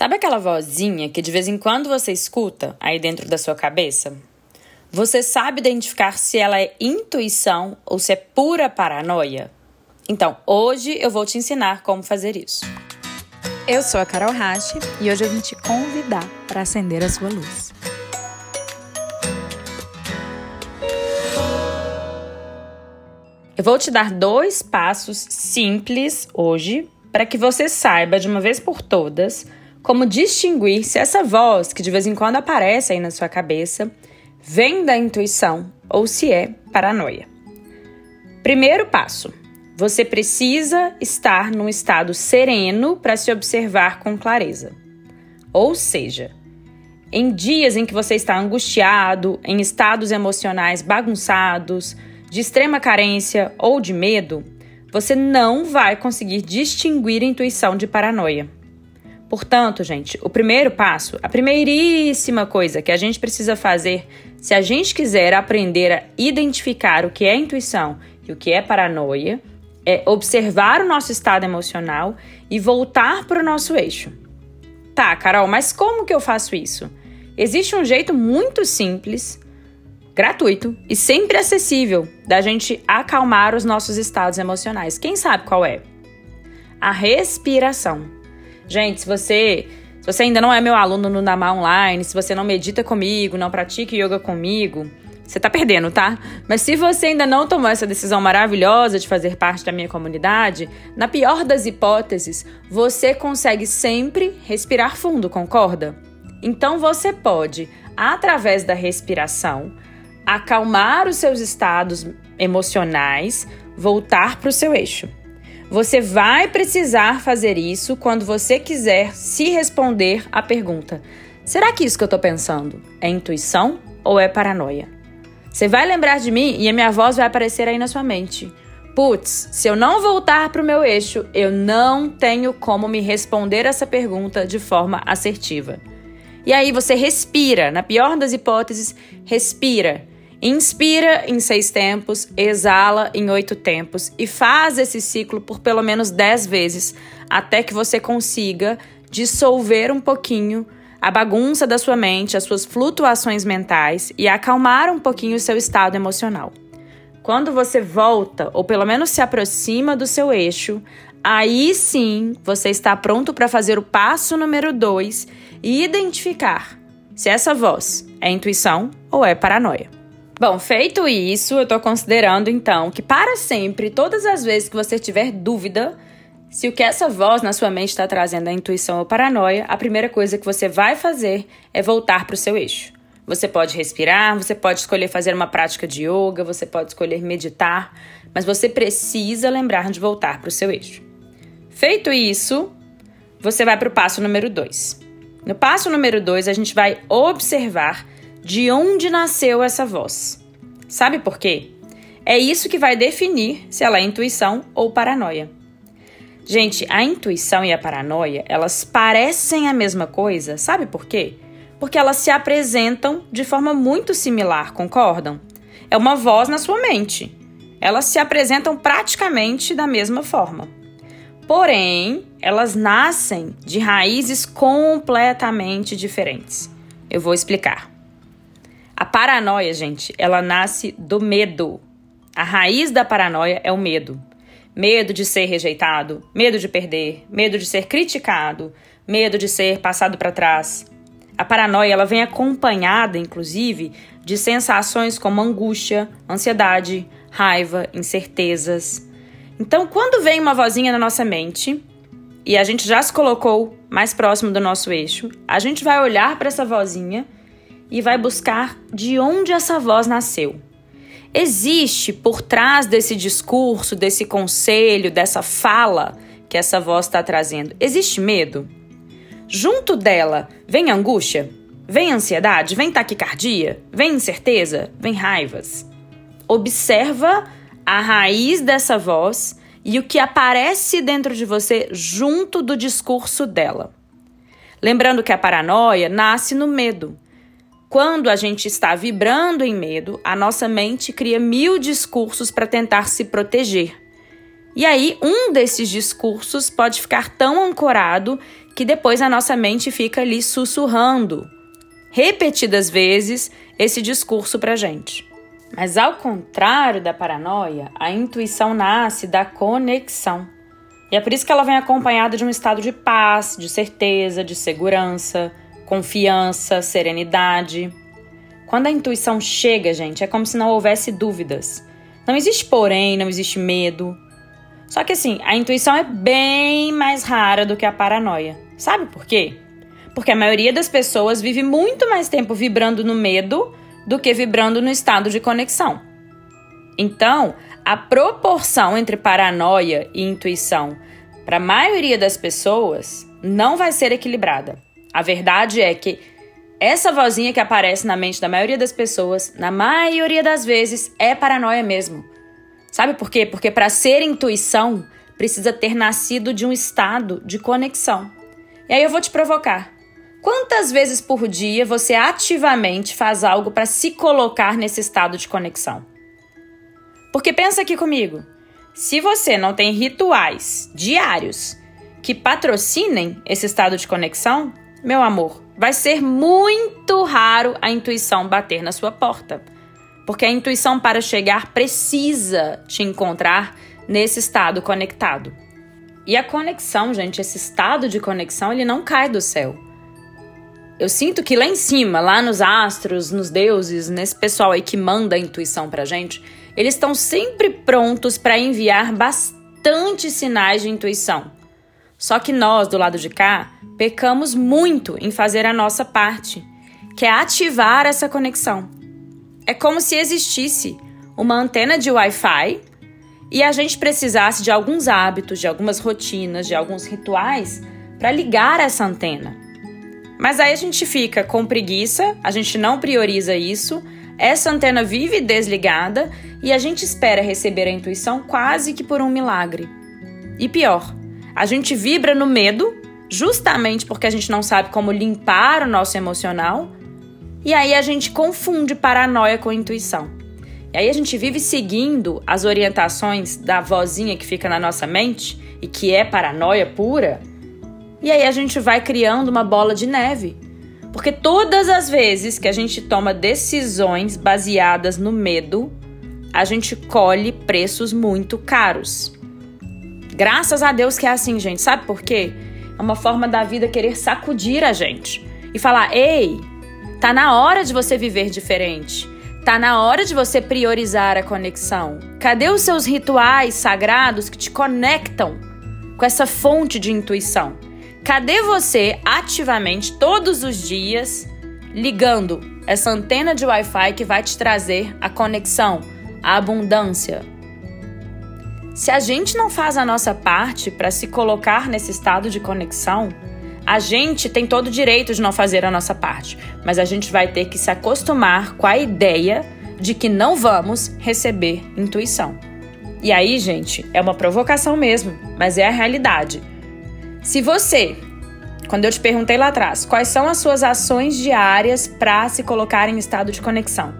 Sabe aquela vozinha que de vez em quando você escuta aí dentro da sua cabeça? Você sabe identificar se ela é intuição ou se é pura paranoia? Então, hoje eu vou te ensinar como fazer isso. Eu sou a Carol Rache e hoje eu vim te convidar para acender a sua luz. Eu vou te dar dois passos simples hoje para que você saiba de uma vez por todas como distinguir se essa voz que de vez em quando aparece aí na sua cabeça vem da intuição ou se é paranoia. Primeiro passo: você precisa estar num estado sereno para se observar com clareza. Ou seja, em dias em que você está angustiado, em estados emocionais bagunçados, de extrema carência ou de medo, você não vai conseguir distinguir intuição de paranoia. Portanto, gente, o primeiro passo, a primeiríssima coisa que a gente precisa fazer se a gente quiser aprender a identificar o que é intuição e o que é paranoia, é observar o nosso estado emocional e voltar para o nosso eixo. Tá, Carol, mas como que eu faço isso? Existe um jeito muito simples, gratuito e sempre acessível da gente acalmar os nossos estados emocionais. Quem sabe qual é? A respiração. Gente, se você, se você ainda não é meu aluno no Namá Online, se você não medita comigo, não pratica yoga comigo, você tá perdendo, tá? Mas se você ainda não tomou essa decisão maravilhosa de fazer parte da minha comunidade, na pior das hipóteses, você consegue sempre respirar fundo, concorda? Então você pode, através da respiração, acalmar os seus estados emocionais, voltar para o seu eixo. Você vai precisar fazer isso quando você quiser se responder à pergunta: será que isso que eu estou pensando é intuição ou é paranoia? Você vai lembrar de mim e a minha voz vai aparecer aí na sua mente. Putz, se eu não voltar para o meu eixo, eu não tenho como me responder essa pergunta de forma assertiva. E aí você respira, na pior das hipóteses, respira Inspira em seis tempos, exala em oito tempos e faz esse ciclo por pelo menos dez vezes até que você consiga dissolver um pouquinho a bagunça da sua mente, as suas flutuações mentais e acalmar um pouquinho o seu estado emocional. Quando você volta, ou pelo menos se aproxima do seu eixo, aí sim você está pronto para fazer o passo número dois e identificar se essa voz é intuição ou é paranoia. Bom, feito isso, eu estou considerando então que para sempre, todas as vezes que você tiver dúvida se o que essa voz na sua mente está trazendo é intuição ou paranoia, a primeira coisa que você vai fazer é voltar para o seu eixo. Você pode respirar, você pode escolher fazer uma prática de yoga, você pode escolher meditar, mas você precisa lembrar de voltar para o seu eixo. Feito isso, você vai para o passo número 2. No passo número 2, a gente vai observar de onde nasceu essa voz. Sabe por quê? É isso que vai definir se ela é intuição ou paranoia. Gente, a intuição e a paranoia, elas parecem a mesma coisa, sabe por quê? Porque elas se apresentam de forma muito similar, concordam? É uma voz na sua mente. Elas se apresentam praticamente da mesma forma. Porém, elas nascem de raízes completamente diferentes. Eu vou explicar. A paranoia, gente, ela nasce do medo. A raiz da paranoia é o medo. Medo de ser rejeitado, medo de perder, medo de ser criticado, medo de ser passado para trás. A paranoia ela vem acompanhada, inclusive, de sensações como angústia, ansiedade, raiva, incertezas. Então, quando vem uma vozinha na nossa mente e a gente já se colocou mais próximo do nosso eixo, a gente vai olhar para essa vozinha e vai buscar de onde essa voz nasceu. Existe por trás desse discurso, desse conselho, dessa fala que essa voz está trazendo, existe medo? Junto dela vem angústia, vem ansiedade, vem taquicardia, vem incerteza, vem raivas. Observa a raiz dessa voz e o que aparece dentro de você junto do discurso dela. Lembrando que a paranoia nasce no medo. Quando a gente está vibrando em medo, a nossa mente cria mil discursos para tentar se proteger. E aí, um desses discursos pode ficar tão ancorado que depois a nossa mente fica ali sussurrando repetidas vezes esse discurso pra gente. Mas ao contrário da paranoia, a intuição nasce da conexão. E é por isso que ela vem acompanhada de um estado de paz, de certeza, de segurança, confiança, serenidade. Quando a intuição chega, gente, é como se não houvesse dúvidas. Não existe porém, não existe medo. Só que assim, a intuição é bem mais rara do que a paranoia. Sabe por quê? Porque a maioria das pessoas vive muito mais tempo vibrando no medo do que vibrando no estado de conexão. Então, a proporção entre paranoia e intuição para a maioria das pessoas não vai ser equilibrada. A verdade é que essa vozinha que aparece na mente da maioria das pessoas, na maioria das vezes, é paranoia mesmo. Sabe por quê? Porque para ser intuição, precisa ter nascido de um estado de conexão. E aí eu vou te provocar. Quantas vezes por dia você ativamente faz algo para se colocar nesse estado de conexão? Porque pensa aqui comigo. Se você não tem rituais diários que patrocinem esse estado de conexão, meu amor, vai ser muito raro a intuição bater na sua porta. Porque a intuição para chegar precisa te encontrar nesse estado conectado. E a conexão, gente, esse estado de conexão, ele não cai do céu. Eu sinto que lá em cima, lá nos astros, nos deuses, nesse pessoal aí que manda a intuição pra gente, eles estão sempre prontos para enviar bastante sinais de intuição. Só que nós, do lado de cá, pecamos muito em fazer a nossa parte, que é ativar essa conexão. É como se existisse uma antena de Wi-Fi e a gente precisasse de alguns hábitos, de algumas rotinas, de alguns rituais para ligar essa antena. Mas aí a gente fica com preguiça, a gente não prioriza isso, essa antena vive desligada e a gente espera receber a intuição quase que por um milagre. E pior, a gente vibra no medo, justamente porque a gente não sabe como limpar o nosso emocional, e aí a gente confunde paranoia com intuição. E aí a gente vive seguindo as orientações da vozinha que fica na nossa mente e que é paranoia pura e aí a gente vai criando uma bola de neve. Porque todas as vezes que a gente toma decisões baseadas no medo, a gente colhe preços muito caros. Graças a Deus que é assim, gente. Sabe por quê? É uma forma da vida querer sacudir a gente e falar: "Ei, tá na hora de você viver diferente. Tá na hora de você priorizar a conexão. Cadê os seus rituais sagrados que te conectam com essa fonte de intuição?" Cadê você ativamente todos os dias ligando essa antena de Wi-Fi que vai te trazer a conexão, a abundância? Se a gente não faz a nossa parte para se colocar nesse estado de conexão, a gente tem todo o direito de não fazer a nossa parte, mas a gente vai ter que se acostumar com a ideia de que não vamos receber intuição. E aí, gente, é uma provocação mesmo, mas é a realidade. Se você, quando eu te perguntei lá atrás, quais são as suas ações diárias para se colocar em estado de conexão?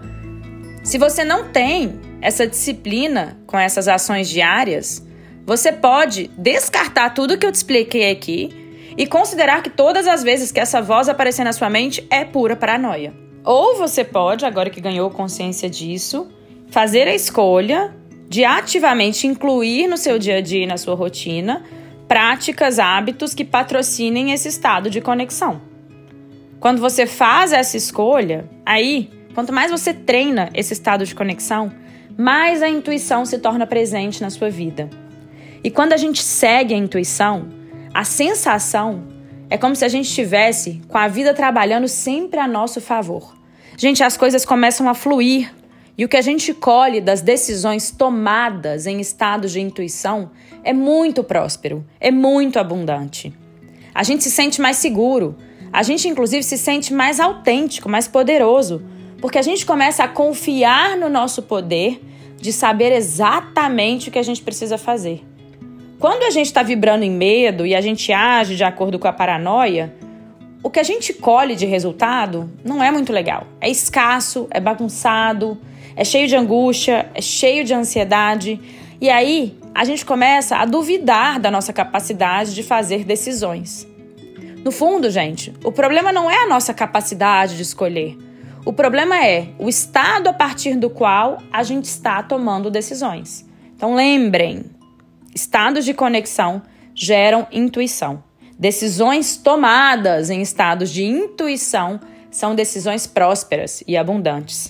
Se você não tem essa disciplina com essas ações diárias, você pode descartar tudo que eu te expliquei aqui e considerar que todas as vezes que essa voz aparecer na sua mente é pura paranoia. Ou você pode, agora que ganhou consciência disso, fazer a escolha de ativamente incluir no seu dia a dia e na sua rotina práticas, hábitos que patrocinem esse estado de conexão. Quando você faz essa escolha, aí, quanto mais você treina esse estado de conexão, mais a intuição se torna presente na sua vida. E quando a gente segue a intuição, a sensação é como se a gente estivesse com a vida trabalhando sempre a nosso favor. Gente, as coisas começam a fluir e o que a gente colhe das decisões tomadas em estados de intuição é muito próspero, é muito abundante. A gente se sente mais seguro, a gente inclusive se sente mais autêntico, mais poderoso, porque a gente começa a confiar no nosso poder de saber exatamente o que a gente precisa fazer. Quando a gente está vibrando em medo e a gente age de acordo com a paranoia, o que a gente colhe de resultado não é muito legal. É escasso, é bagunçado, é cheio de angústia, é cheio de ansiedade. E aí a gente começa a duvidar da nossa capacidade de fazer decisões. No fundo, gente, o problema não é a nossa capacidade de escolher. O problema é o estado a partir do qual a gente está tomando decisões. Então lembrem, estados de conexão geram intuição. Decisões tomadas em estados de intuição são decisões prósperas e abundantes.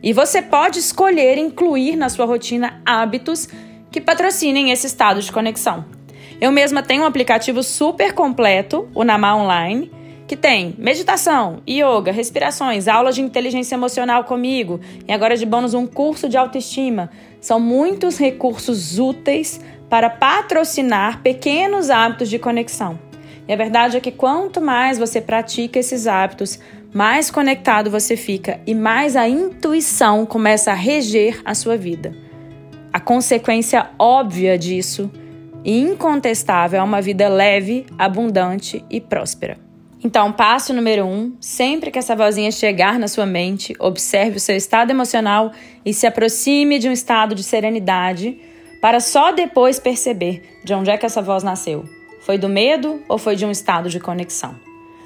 E você pode escolher incluir na sua rotina hábitos que patrocinem esse estado de conexão. Eu mesma tenho um aplicativo super completo, o Namá Online, que tem meditação, yoga, respirações, aulas de inteligência emocional comigo e agora de bônus um curso de autoestima. São muitos recursos úteis para patrocinar pequenos hábitos de conexão. E a verdade é que quanto mais você pratica esses hábitos, mais conectado você fica e mais a intuição começa a reger a sua vida. A consequência óbvia disso e incontestável é uma vida leve, abundante e próspera. Então, passo número um: sempre que essa vozinha chegar na sua mente, observe o seu estado emocional e se aproxime de um estado de serenidade, para só depois perceber de onde é que essa voz nasceu. Foi do medo ou foi de um estado de conexão?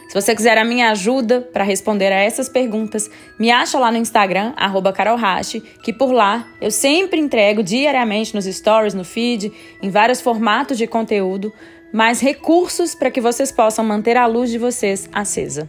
Se você quiser a minha ajuda para responder a essas perguntas, me acha lá no Instagram, carolhashi, que por lá eu sempre entrego diariamente nos stories, no feed, em vários formatos de conteúdo, mais recursos para que vocês possam manter a luz de vocês acesa.